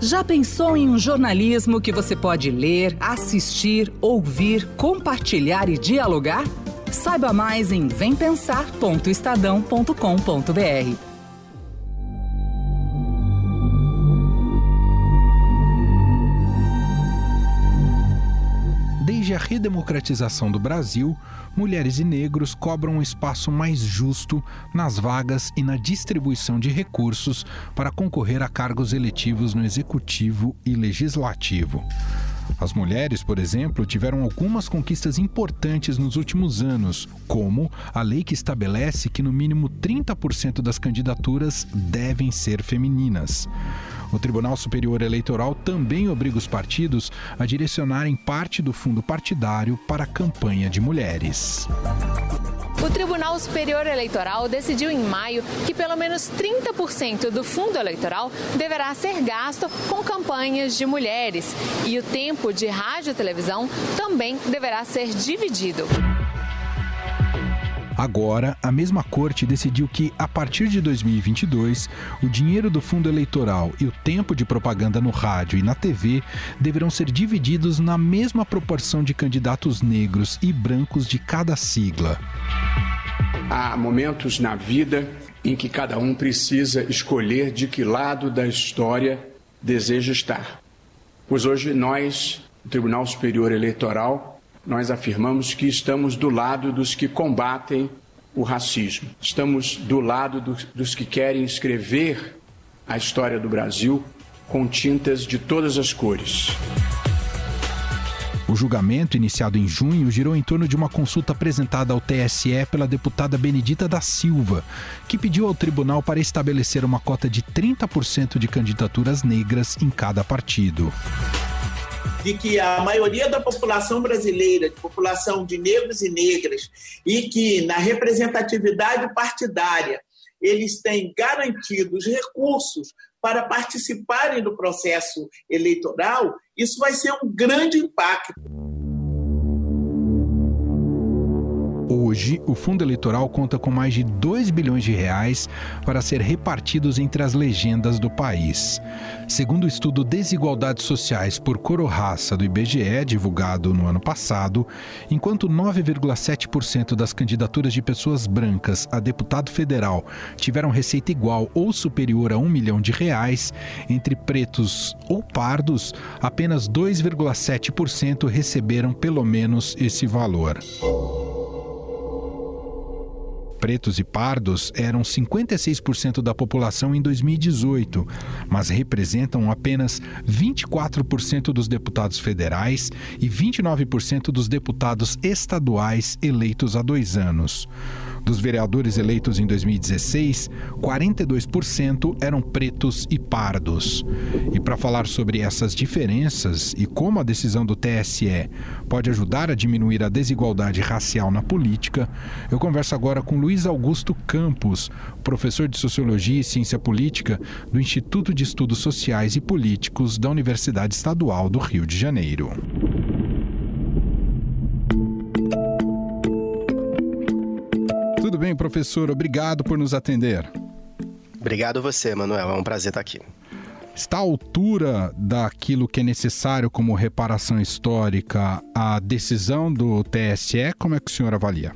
Já pensou em um jornalismo que você pode ler, assistir, ouvir, compartilhar e dialogar? Saiba mais em vempensar.estadão.com.br. A redemocratização do Brasil, mulheres e negros cobram um espaço mais justo nas vagas e na distribuição de recursos para concorrer a cargos eletivos no executivo e legislativo. As mulheres, por exemplo, tiveram algumas conquistas importantes nos últimos anos, como a lei que estabelece que no mínimo 30% das candidaturas devem ser femininas. O Tribunal Superior Eleitoral também obriga os partidos a direcionarem parte do fundo partidário para a campanha de mulheres. O Tribunal Superior Eleitoral decidiu em maio que pelo menos 30% do fundo eleitoral deverá ser gasto com campanhas de mulheres e o tempo de rádio e televisão também deverá ser dividido. Agora, a mesma corte decidiu que, a partir de 2022, o dinheiro do fundo eleitoral e o tempo de propaganda no rádio e na TV deverão ser divididos na mesma proporção de candidatos negros e brancos de cada sigla. Há momentos na vida em que cada um precisa escolher de que lado da história deseja estar. Pois hoje nós, o Tribunal Superior Eleitoral, nós afirmamos que estamos do lado dos que combatem o racismo. Estamos do lado dos, dos que querem escrever a história do Brasil com tintas de todas as cores. O julgamento, iniciado em junho, girou em torno de uma consulta apresentada ao TSE pela deputada Benedita da Silva, que pediu ao tribunal para estabelecer uma cota de 30% de candidaturas negras em cada partido de que a maioria da população brasileira, de população de negros e negras, e que na representatividade partidária eles têm garantidos recursos para participarem do processo eleitoral, isso vai ser um grande impacto. Hoje, o fundo eleitoral conta com mais de 2 bilhões de reais para ser repartidos entre as legendas do país. Segundo o estudo Desigualdades Sociais por Cor ou Raça do IBGE, divulgado no ano passado, enquanto 9,7% das candidaturas de pessoas brancas a deputado federal tiveram receita igual ou superior a um milhão de reais, entre pretos ou pardos, apenas 2,7% receberam pelo menos esse valor pretos e pardos eram 56% da população em 2018, mas representam apenas 24% dos deputados federais e 29% dos deputados estaduais eleitos há dois anos. Dos vereadores eleitos em 2016, 42% eram pretos e pardos. E para falar sobre essas diferenças e como a decisão do TSE pode ajudar a diminuir a desigualdade racial na política, eu converso agora com Luiz Augusto Campos, professor de Sociologia e Ciência Política do Instituto de Estudos Sociais e Políticos da Universidade Estadual do Rio de Janeiro. Bem, professor? Obrigado por nos atender. Obrigado você, Manuel. É um prazer estar aqui. Está à altura daquilo que é necessário como reparação histórica a decisão do TSE? Como é que o senhor avalia?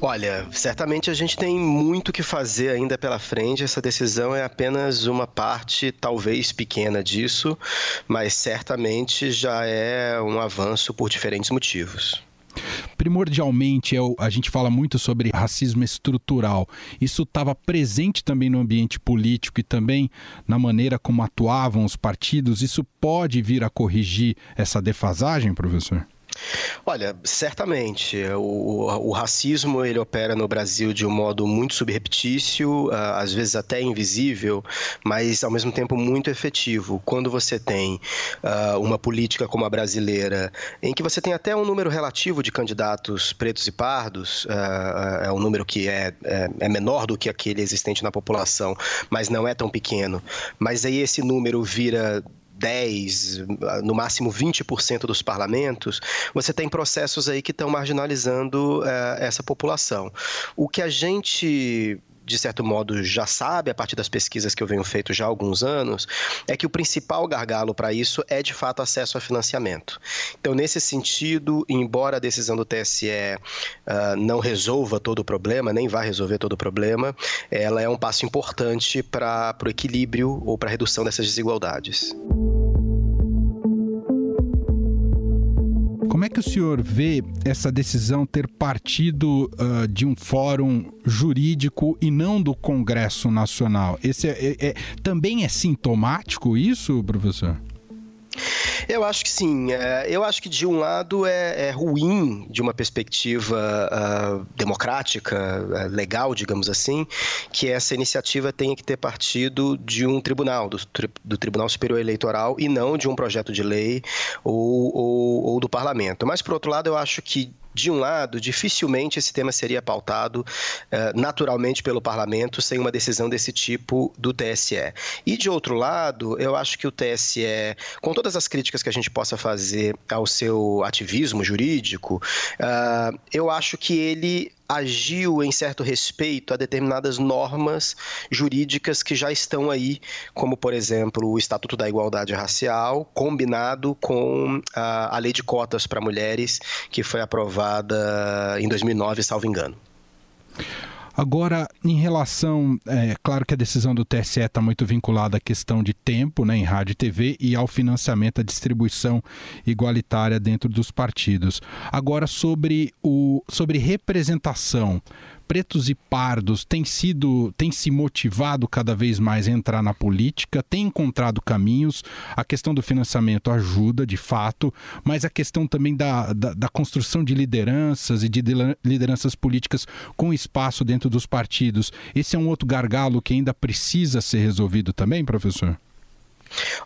Olha, certamente a gente tem muito que fazer ainda pela frente. Essa decisão é apenas uma parte, talvez pequena disso, mas certamente já é um avanço por diferentes motivos. Primordialmente, é a gente fala muito sobre racismo estrutural. Isso estava presente também no ambiente político e também na maneira como atuavam os partidos. Isso pode vir a corrigir essa defasagem, professor? Olha, certamente. O, o, racismo ele opera no Brasil de um modo muito subreptício, ah, às vezes até invisível, mas ao mesmo tempo muito efetivo. Quando você tem uh, uma política como a brasileira, em que você tem até um número relativo de candidatos pretos e pardos, uh, é um número que é, é, é menor do que aquele existente na população, mas não é tão pequeno. Mas aí esse número vira 10, no máximo 20% dos parlamentos, você tem processos aí que estão marginalizando uh, essa população. O que a gente de certo modo, já sabe, a partir das pesquisas que eu venho feito já há alguns anos, é que o principal gargalo para isso é, de fato, acesso a financiamento. Então, nesse sentido, embora a decisão do TSE uh, ah, não resolva todo o problema, nem vai resolver todo o problema, ela é um passo importante para o equilíbrio ou para a redução dessas desigualdades. Como é que o senhor vê essa decisão ter partido uh, de um fórum jurídico e não do Congresso Nacional? Esse é, é, é, também é sintomático isso, professor? Eu acho que sim. É, eu acho que, de um lado, é, é ruim, de uma perspectiva uh, democrática, uh, legal, digamos assim, que essa iniciativa tenha que ter partido de um tribunal, do, do Tribunal Superior Eleitoral, e não de um projeto de lei ou, ou, ou do parlamento. Mas, por outro lado, eu acho que de um lado, dificilmente esse tema seria pautado uh, naturalmente pelo parlamento sem uma decisão desse tipo do TSE. E de outro lado, eu acho que o TSE, com todas as críticas que a gente possa fazer ao seu ativismo jurídico, uh, eu acho que ele agiu em certo respeito a determinadas normas jurídicas que já estão aí, como, por exemplo, o Estatuto da Igualdade Racial, combinado com a, a Lei de Cotas para Mulheres, que foi aprovada em 2009, salvo engano. Agora, em relação, é claro que a decisão do TSE está muito vinculada à questão de tempo né, em rádio e TV e ao financiamento, à distribuição igualitária dentro dos partidos. Agora, sobre, o, sobre representação pretos e pardos têm sido, têm se motivado cada vez mais a entrar na política, têm encontrado caminhos. A questão do financiamento ajuda, de fato, mas a questão também da, da, da construção de lideranças e de lideranças políticas com espaço dentro dos partidos. Esse é um outro gargalo que ainda precisa ser resolvido também, professor?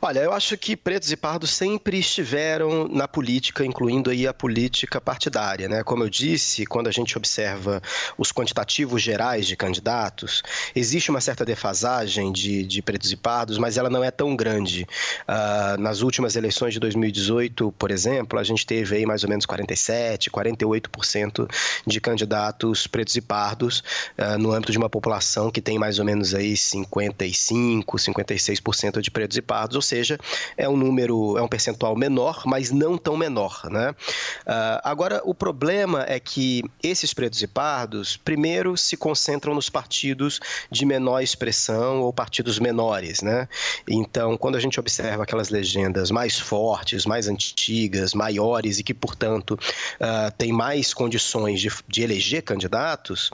Olha, eu acho que pretos e pardos sempre estiveram na política, incluindo aí a política partidária, né? Como eu disse, quando a gente observa os quantitativos gerais de candidatos, existe uma certa defasagem de, de pretos e pardos, mas ela não é tão grande. Uh, nas últimas eleições de 2018, por exemplo, a gente teve aí mais ou menos 47, 48% de candidatos pretos e pardos uh, no âmbito de uma população que tem mais ou menos aí 55, 56% de pretos e pardos ou seja, é um número, é um percentual menor, mas não tão menor. Né? Uh, agora, o problema é que esses pretos e pardos, primeiro, se concentram nos partidos de menor expressão ou partidos menores. Né? Então, quando a gente observa aquelas legendas mais fortes, mais antigas, maiores e que, portanto, uh, têm mais condições de, de eleger candidatos,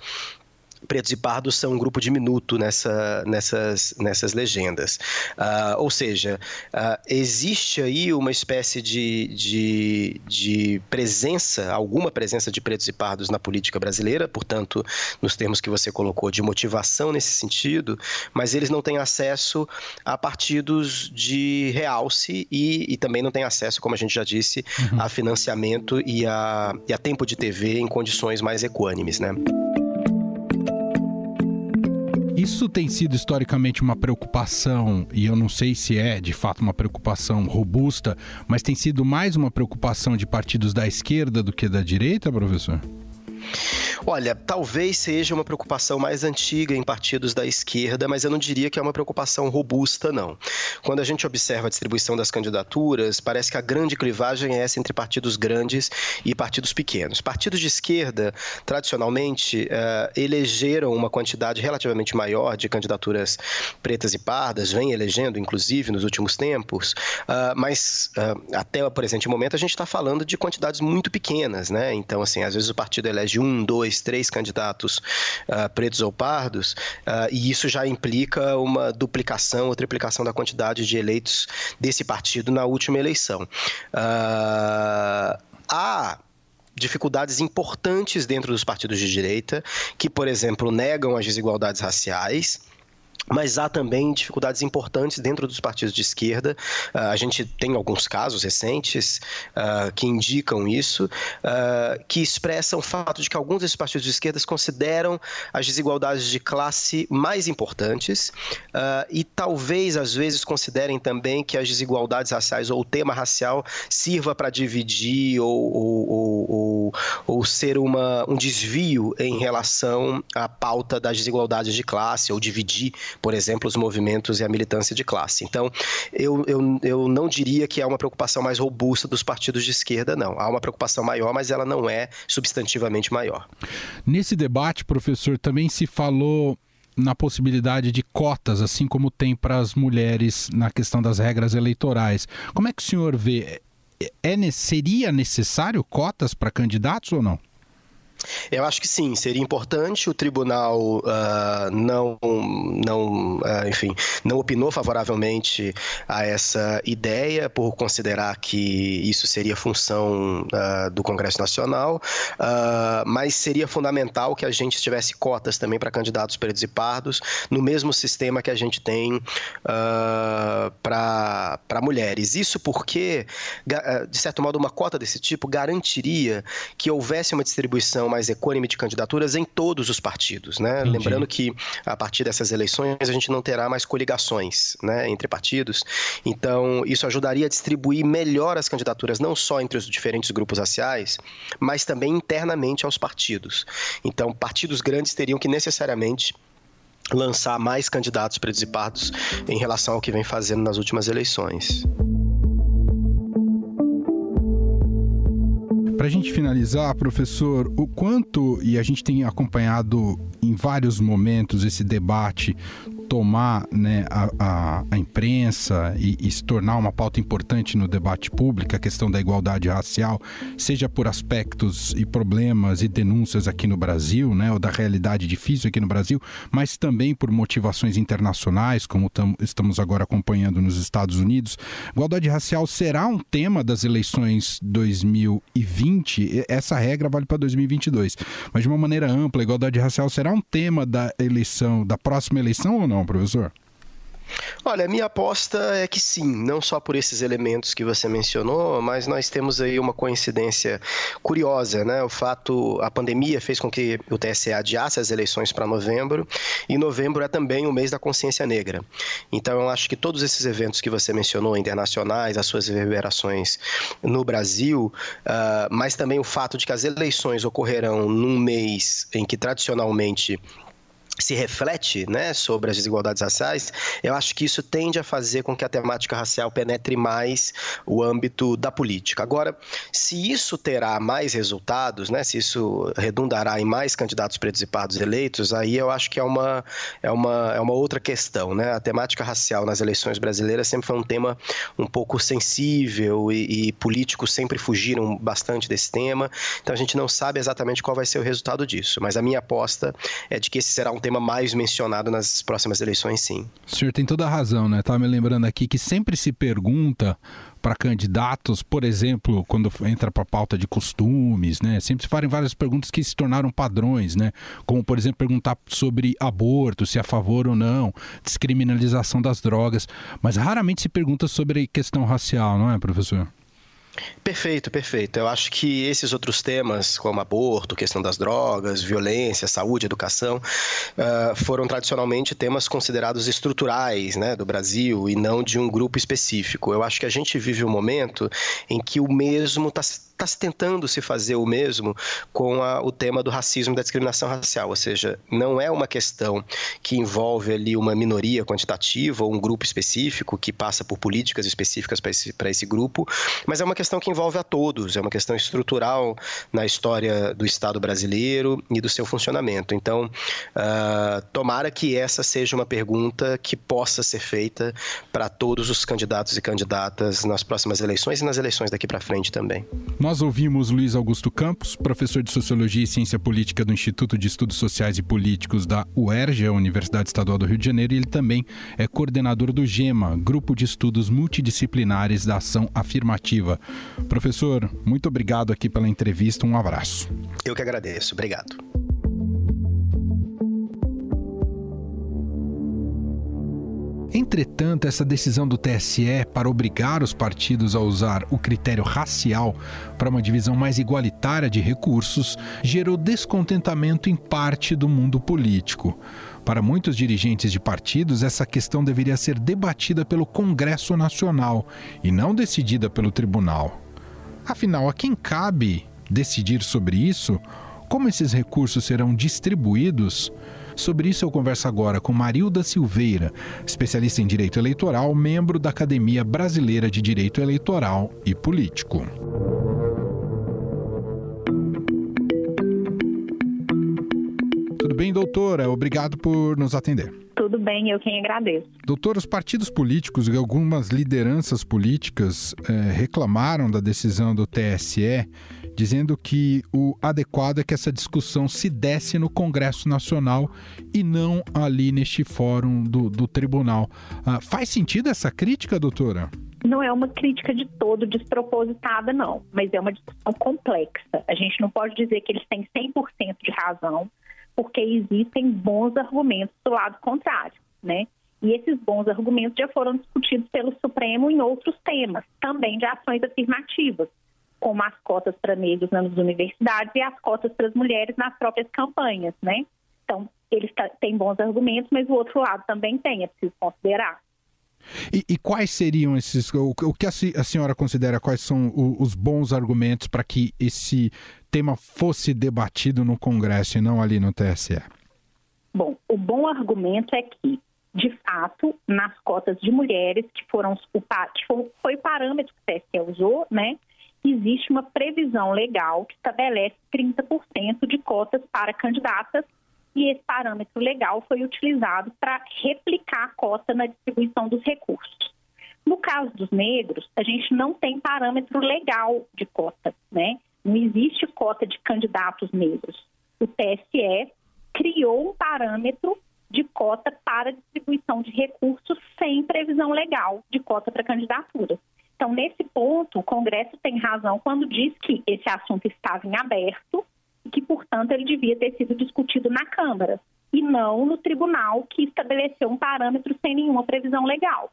pretos e pardos são um grupo diminuto nessa, nessas, nessas legendas. Uh, ou seja, uh, existe aí uma espécie de, de, de, presença, alguma presença de pretos e pardos na política brasileira, portanto, nos termos que você colocou, de motivação nesse sentido, mas eles não têm acesso a partidos de realce e, e também não têm acesso, como a gente já disse, uhum. a financiamento e a, e a tempo de TV em condições mais equânimes, né? Isso tem sido historicamente uma preocupação, e eu não sei se é de fato uma preocupação robusta, mas tem sido mais uma preocupação de partidos da esquerda do que da direita, professor? Olha, talvez seja uma preocupação mais antiga em partidos da esquerda, mas eu não diria que é uma preocupação robusta, não. Quando a gente observa a distribuição das candidaturas, parece que a grande clivagem é essa entre partidos grandes e partidos pequenos. Partidos de esquerda, tradicionalmente, uh, elegeram uma quantidade relativamente maior de candidaturas pretas e pardas, vem elegendo, inclusive, nos últimos tempos, uh, mas uh, até o presente momento a gente está falando de quantidades muito pequenas, né? Então, assim, às vezes o partido elege um, dois, três candidatos uh, pretos ou pardos, uh, e isso já implica uma duplicação ou triplicação da quantidade de eleitos desse partido na última eleição. Uh, há dificuldades importantes dentro dos partidos de direita, que, por exemplo, negam as desigualdades raciais mas há também dificuldades importantes dentro dos partidos de esquerda. Uh, a gente tem alguns casos recentes uh, que indicam isso, uh, que expressam o fato de que alguns desses partidos de esquerda consideram as desigualdades de classe mais importantes e talvez, às vezes, considerem também que as desigualdades raciais ou o tema racial sirva para dividir ou, ou, ou, ou, ser uma, um desvio em relação à pauta das desigualdades de classe ou dividir por exemplo, os movimentos e a militância de classe. Então, eu, eu, eu não diria que há uma preocupação mais robusta dos partidos de esquerda, não. Há uma preocupação maior, mas ela não é substantivamente maior. Nesse debate, professor, também se falou na possibilidade de cotas, assim como tem para as mulheres na questão das regras eleitorais. Como é que o senhor vê? É, é seria necessário cotas para candidatos ou não? Eu acho que sim, seria importante. O tribunal uh, não, não uh, enfim, não opinou favoravelmente a essa ideia por considerar que isso seria função uh, do Congresso Nacional, mas seria fundamental que a gente tivesse cotas também para candidatos pretos e pardos no mesmo sistema que a gente tem para mulheres. Isso porque, de certo modo, uma cota desse tipo garantiria que houvesse uma distribuição mais equânime de candidaturas em todos os partidos, né? Lembrando que a partir dessas eleições a gente não terá mais coligações, né, entre partidos. Então, isso ajudaria a distribuir melhor as candidaturas não só entre os diferentes grupos raciais, mas também internamente aos partidos. Então, partidos grandes teriam que necessariamente lançar mais candidatos pretos pardos em relação ao que vem fazendo nas últimas eleições. Para a gente finalizar, professor, o quanto, e a gente tem acompanhado em vários momentos esse debate tomar né, a, a, a imprensa e, e, se tornar uma pauta importante no debate público, a questão da igualdade racial, seja por aspectos e problemas e denúncias aqui no Brasil, né, ou da realidade difícil aqui no Brasil, mas também por motivações internacionais, como tam, estamos agora acompanhando nos Estados Unidos. Igualdade racial será um tema das eleições 2020? Essa regra vale para 2022, mas de uma maneira ampla, igualdade racial será um tema da eleição, da próxima eleição ou não? Professor? Olha, minha aposta é que sim, não só por esses elementos que você mencionou, mas nós temos aí uma coincidência curiosa, né? O fato, a pandemia fez com que o TSE adiasse as eleições para novembro, e novembro é também o mês da consciência negra. Então, eu acho que todos esses eventos que você mencionou, internacionais, as suas reverberações no Brasil, uh, mas também o fato de que as eleições ocorrerão num mês em que tradicionalmente se reflete né, sobre as desigualdades raciais, eu acho que isso tende a fazer com que a temática racial penetre mais o âmbito da política. Agora, se isso terá mais resultados, né, se isso redundará em mais candidatos pretos eleitos, aí eu acho que é uma, é uma, é uma outra questão. Né? A temática racial nas eleições brasileiras sempre foi um tema um pouco sensível e, e políticos sempre fugiram bastante desse tema, então a gente não sabe exatamente qual vai ser o resultado disso, mas a minha aposta é de que esse será um tema mais mencionado nas próximas eleições, sim. O senhor tem toda a razão, né? Estava me lembrando aqui que sempre se pergunta para candidatos, por exemplo, quando entra para a pauta de costumes, né? Sempre se fazem várias perguntas que se tornaram padrões, né? Como, por exemplo, perguntar sobre aborto, se é a favor ou não, descriminalização das drogas, mas raramente se pergunta sobre questão racial, não é, professor? Perfeito, perfeito. Eu acho que esses outros temas, como aborto, questão das drogas, violência, saúde, educação, uh, foram tradicionalmente temas considerados estruturais né, do Brasil e não de um grupo específico. Eu acho que a gente vive um momento em que o mesmo está está se tentando se fazer o mesmo com a, o tema do racismo e da discriminação racial, ou seja, não é uma questão que envolve ali uma minoria quantitativa ou um grupo específico que passa por políticas específicas para esse, esse grupo, mas é uma questão que envolve a todos, é uma questão estrutural na história do Estado brasileiro e do seu funcionamento. Então, uh, tomara que essa seja uma pergunta que possa ser feita para todos os candidatos e candidatas nas próximas eleições e nas eleições daqui para frente também. Nós ouvimos Luiz Augusto Campos, professor de Sociologia e Ciência Política do Instituto de Estudos Sociais e Políticos da UERJ, a Universidade Estadual do Rio de Janeiro, e ele também é coordenador do GEMA, Grupo de Estudos Multidisciplinares da Ação Afirmativa. Professor, muito obrigado aqui pela entrevista, um abraço. Eu que agradeço, obrigado. Entretanto, essa decisão do TSE para obrigar os partidos a usar o critério racial para uma divisão mais igualitária de recursos gerou descontentamento em parte do mundo político. Para muitos dirigentes de partidos, essa questão deveria ser debatida pelo Congresso Nacional e não decidida pelo Tribunal. Afinal, a quem cabe decidir sobre isso? Como esses recursos serão distribuídos? Sobre isso eu converso agora com Marilda Silveira, especialista em direito eleitoral, membro da Academia Brasileira de Direito Eleitoral e Político. Bem, doutora? Obrigado por nos atender. Tudo bem, eu quem agradeço. Doutor, os partidos políticos e algumas lideranças políticas eh, reclamaram da decisão do TSE, dizendo que o adequado é que essa discussão se desse no Congresso Nacional e não ali neste fórum do, do tribunal. Ah, faz sentido essa crítica, doutora? Não é uma crítica de todo despropositada, não, mas é uma discussão complexa. A gente não pode dizer que eles têm 100% de razão porque existem bons argumentos do lado contrário, né? E esses bons argumentos já foram discutidos pelo Supremo em outros temas, também de ações afirmativas, como as cotas para negros nas universidades e as cotas para as mulheres nas próprias campanhas, né? Então, eles têm bons argumentos, mas o outro lado também tem, é preciso considerar. E, e, quais seriam esses. O, o que a, a, senhora considera quais são o, os bons argumentos para que esse tema fosse debatido no Congresso e não ali no TSE? Bom, o bom argumento é que, de fato, nas cotas de mulheres, que foram o, que foi, o parâmetro que o TSE usou, né? Existe uma previsão legal que estabelece 30% de cotas para candidatas e esse parâmetro legal foi utilizado para replicar a cota na distribuição dos recursos. No caso dos negros, a gente não tem parâmetro legal de cota, né? Não existe cota de candidatos negros. O TSE criou um parâmetro de cota para distribuição de recursos sem previsão legal de cota para candidatura. Então, nesse ponto, o Congresso tem razão quando diz que esse assunto estava em aberto que, portanto, ele devia ter sido discutido na Câmara e não no tribunal que estabeleceu um parâmetro sem nenhuma previsão legal.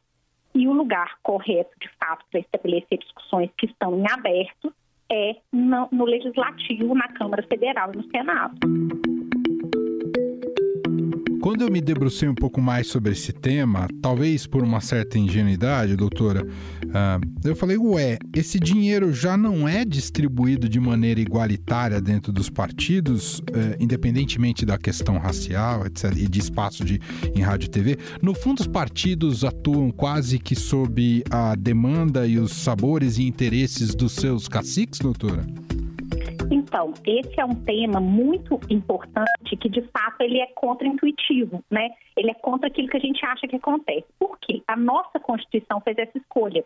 E o lugar correto, de fato, para estabelecer discussões que estão em aberto é no, Legislativo, na Câmara Federal e no Senado. Quando eu me debrucei um pouco mais sobre esse tema, talvez por uma certa ingenuidade, doutora, uh, eu falei, ué, esse dinheiro já não é distribuído de maneira igualitária dentro dos partidos, uh, independentemente da questão racial etc, e de espaço de, em rádio e TV? No fundo, os partidos atuam quase que sob a demanda e os sabores e interesses dos seus caciques, doutora? Então, esse é um tema muito importante que, de fato, ele é contraintuitivo, né? Ele é contra aquilo que a gente acha que acontece. Por quê? A nossa Constituição fez essa escolha.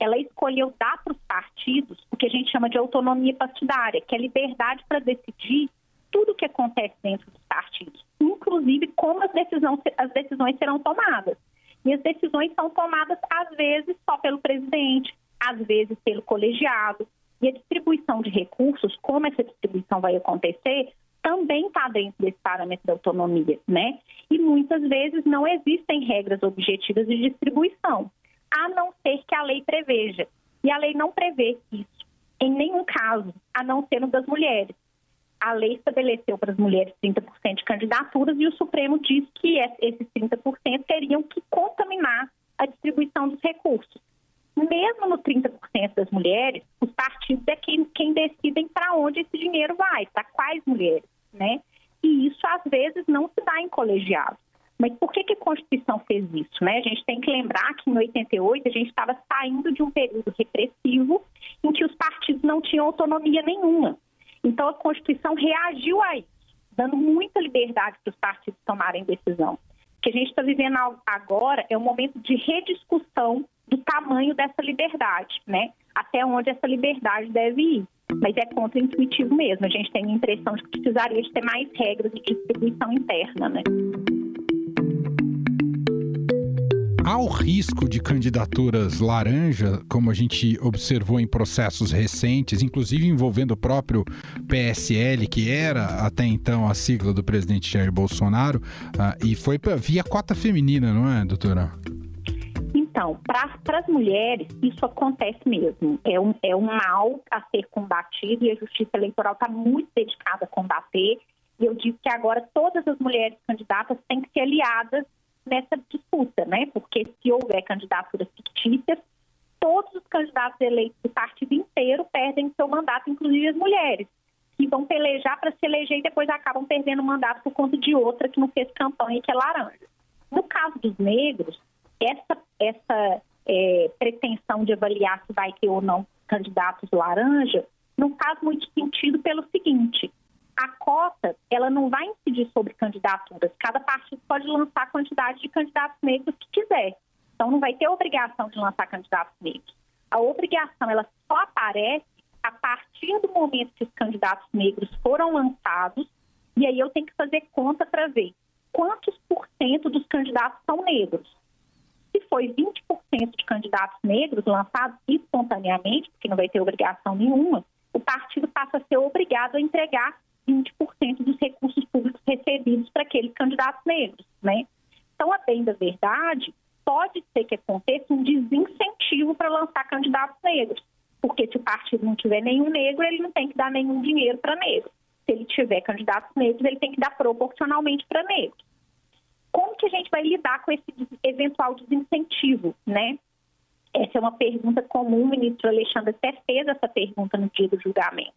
Ela escolheu dar para os partidos o que a gente chama de autonomia partidária, que é liberdade para decidir tudo o que acontece dentro dos partidos, inclusive como as decisões, as decisões serão tomadas. E as decisões são tomadas, às vezes, só pelo presidente, às vezes pelo colegiado, e a distribuição de recursos, como essa distribuição vai acontecer, também está dentro desse parâmetro da autonomia, né? E muitas vezes não existem regras objetivas de distribuição, a não ser que a lei preveja. E a lei não prevê isso, em nenhum caso, a não ser no das mulheres. A lei estabeleceu para as mulheres 30% de candidaturas e o Supremo diz que esses 30% teriam que contaminar a distribuição dos recursos mesmo no 30% das mulheres, os partidos é quem, quem decidem para onde esse dinheiro vai, para quais mulheres, né? E isso às vezes não se dá em colegiado. Mas por que, que a Constituição fez isso? Né? A gente tem que lembrar que em 88 a gente estava saindo de um período repressivo em que os partidos não tinham autonomia nenhuma. Então a Constituição reagiu a isso, dando muita liberdade para os partidos tomarem decisão. O que a gente está vivendo agora é um momento de rediscussão do tamanho dessa liberdade, né? Até onde essa liberdade deve ir. Mas é contra-intuitivo mesmo. A gente tem a impressão de que precisaria de ter mais regras de distribuição interna, né? Há o risco de candidaturas laranja, como a gente observou em processos recentes, inclusive envolvendo o próprio PSL, que era até então a sigla do presidente Jair Bolsonaro, uh, e foi via cota feminina, não é, doutora? Então, para as mulheres, isso acontece mesmo. É um, é um mal a ser combatido e a Justiça Eleitoral está muito dedicada a combater. E eu digo que agora todas as mulheres candidatas têm que ser aliadas nessa disputa, né? Porque se houver candidaturas fictícias, todos os candidatos eleitos do partido inteiro perdem seu mandato, inclusive as mulheres, que vão pelejar para se eleger e depois acabam perdendo o mandato por conta de outra que não fez campanha e que é laranja. No caso dos negros, essa, essa é, pretensão de avaliar se vai ter ou não candidatos laranja não faz muito sentido pelo seguinte: a cota ela não vai incidir sobre candidaturas. Cada partido pode lançar a quantidade de candidatos negros que quiser. Então não vai ter obrigação de lançar candidatos negros. A obrigação ela só aparece a partir do momento que os candidatos negros foram lançados e aí eu tenho que fazer conta para ver quantos por cento dos candidatos são negros. Foi 20% de candidatos negros lançados espontaneamente, porque não vai ter obrigação nenhuma, o partido passa a ser obrigado a entregar 20% dos recursos públicos recebidos para aqueles candidatos negros, né? Então, a bem da verdade, pode ser que aconteça um desincentivo para lançar candidatos negros, porque se o partido não tiver nenhum negro, ele não tem que dar nenhum dinheiro para negros. Se ele tiver candidatos negros, ele tem que dar proporcionalmente para negros. Como que a gente vai lidar com esse eventual desincentivo, né? Essa é uma pergunta comum, o ministro Alexandre até fez essa pergunta no dia do julgamento.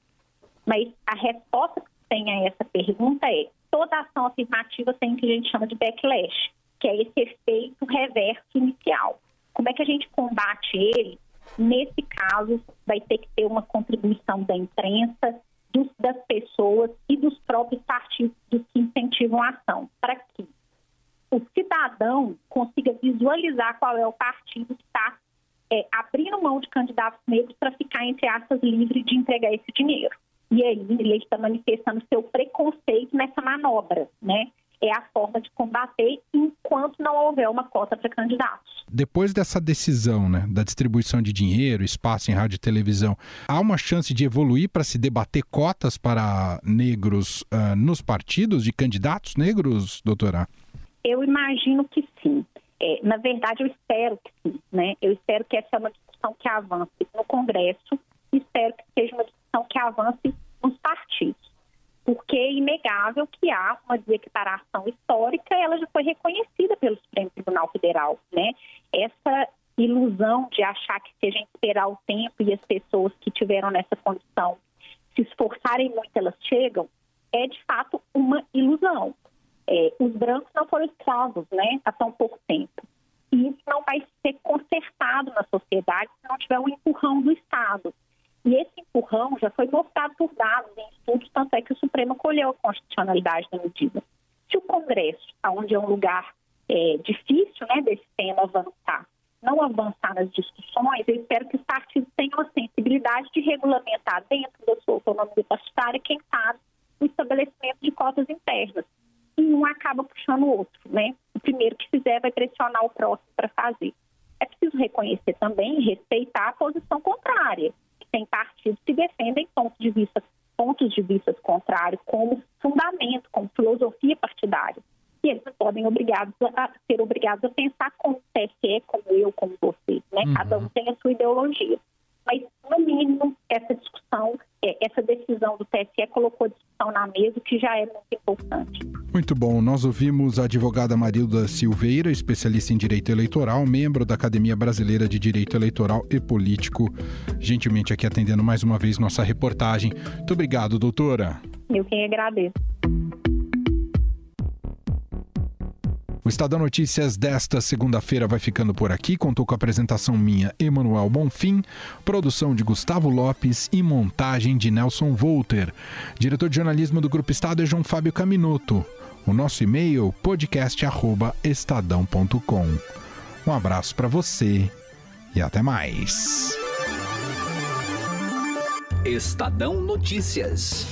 Mas a resposta que tem a essa pergunta é: toda ação afirmativa tem o que a gente chama de backlash, que é esse efeito reverso inicial. Como é que a gente combate ele? Nesse caso, vai ter que ter uma contribuição da imprensa, dos, das pessoas e dos próprios partidos que incentivam a ação, para cidadão consiga visualizar qual é o partido que está é, abrindo mão de candidatos negros para ficar, entre aspas, livre de entregar esse dinheiro. E aí ele está manifestando seu preconceito nessa manobra, né? É a forma de combater enquanto não houver uma cota para candidatos. Depois dessa decisão, né, da distribuição de dinheiro, espaço em rádio e televisão, há uma chance de evoluir para se debater cotas para negros uh, nos partidos de candidatos negros, doutora? Eu imagino que sim. É, na verdade, eu espero que sim. Né? Eu espero que essa é uma discussão que avance no Congresso, espero que seja uma discussão que avance nos partidos. Porque é inegável que há uma declaração histórica, ela já foi reconhecida pelo Supremo Tribunal Federal. Né? Essa ilusão de achar que se a gente esperar o tempo e as pessoas que tiveram nessa condição se esforçarem muito, elas chegam, é de fato uma ilusão é, os brancos não foram escravos né, há tão pouco tempo. E isso não vai ser consertado na sociedade se não tiver um empurrão do Estado. E esse empurrão já foi mostrado por dados em estudos, tanto é que o Supremo colheu a constitucionalidade da medida. Se o Congresso, onde é um lugar é, difícil né, desse tema avançar, não avançar nas discussões, eu espero que os partidos tenham a sensibilidade de regulamentar dentro da sua autonomia partidária, quem sabe, o estabelecimento de cotas internas e um acaba puxando o outro, né? O primeiro que fizer vai pressionar o próximo para fazer. É preciso reconhecer também e respeitar a posição contrária, que tem partidos que defendem pontos de vista, pontos de vista contrários como fundamento, como filosofia partidária. E eles não podem obrigados a, ser obrigados a pensar como o TSE, como eu, como você, né? Uhum. Cada um tem a sua ideologia. Mas, no mínimo, essa discussão, é, essa decisão do TSE colocou a discussão na mesa, que já é muito importante. Muito bom. Nós ouvimos a advogada Marilda Silveira, especialista em direito eleitoral, membro da Academia Brasileira de Direito Eleitoral e Político, gentilmente aqui atendendo mais uma vez nossa reportagem. Muito obrigado, doutora. Eu quem agradeço. O Estadão Notícias desta segunda-feira vai ficando por aqui. Contou com a apresentação minha, Emanuel Bonfim, produção de Gustavo Lopes e montagem de Nelson Volter. Diretor de jornalismo do Grupo Estado é João Fábio Caminoto. O nosso e-mail podcast@estadão.com. Um abraço para você e até mais. Estadão Notícias.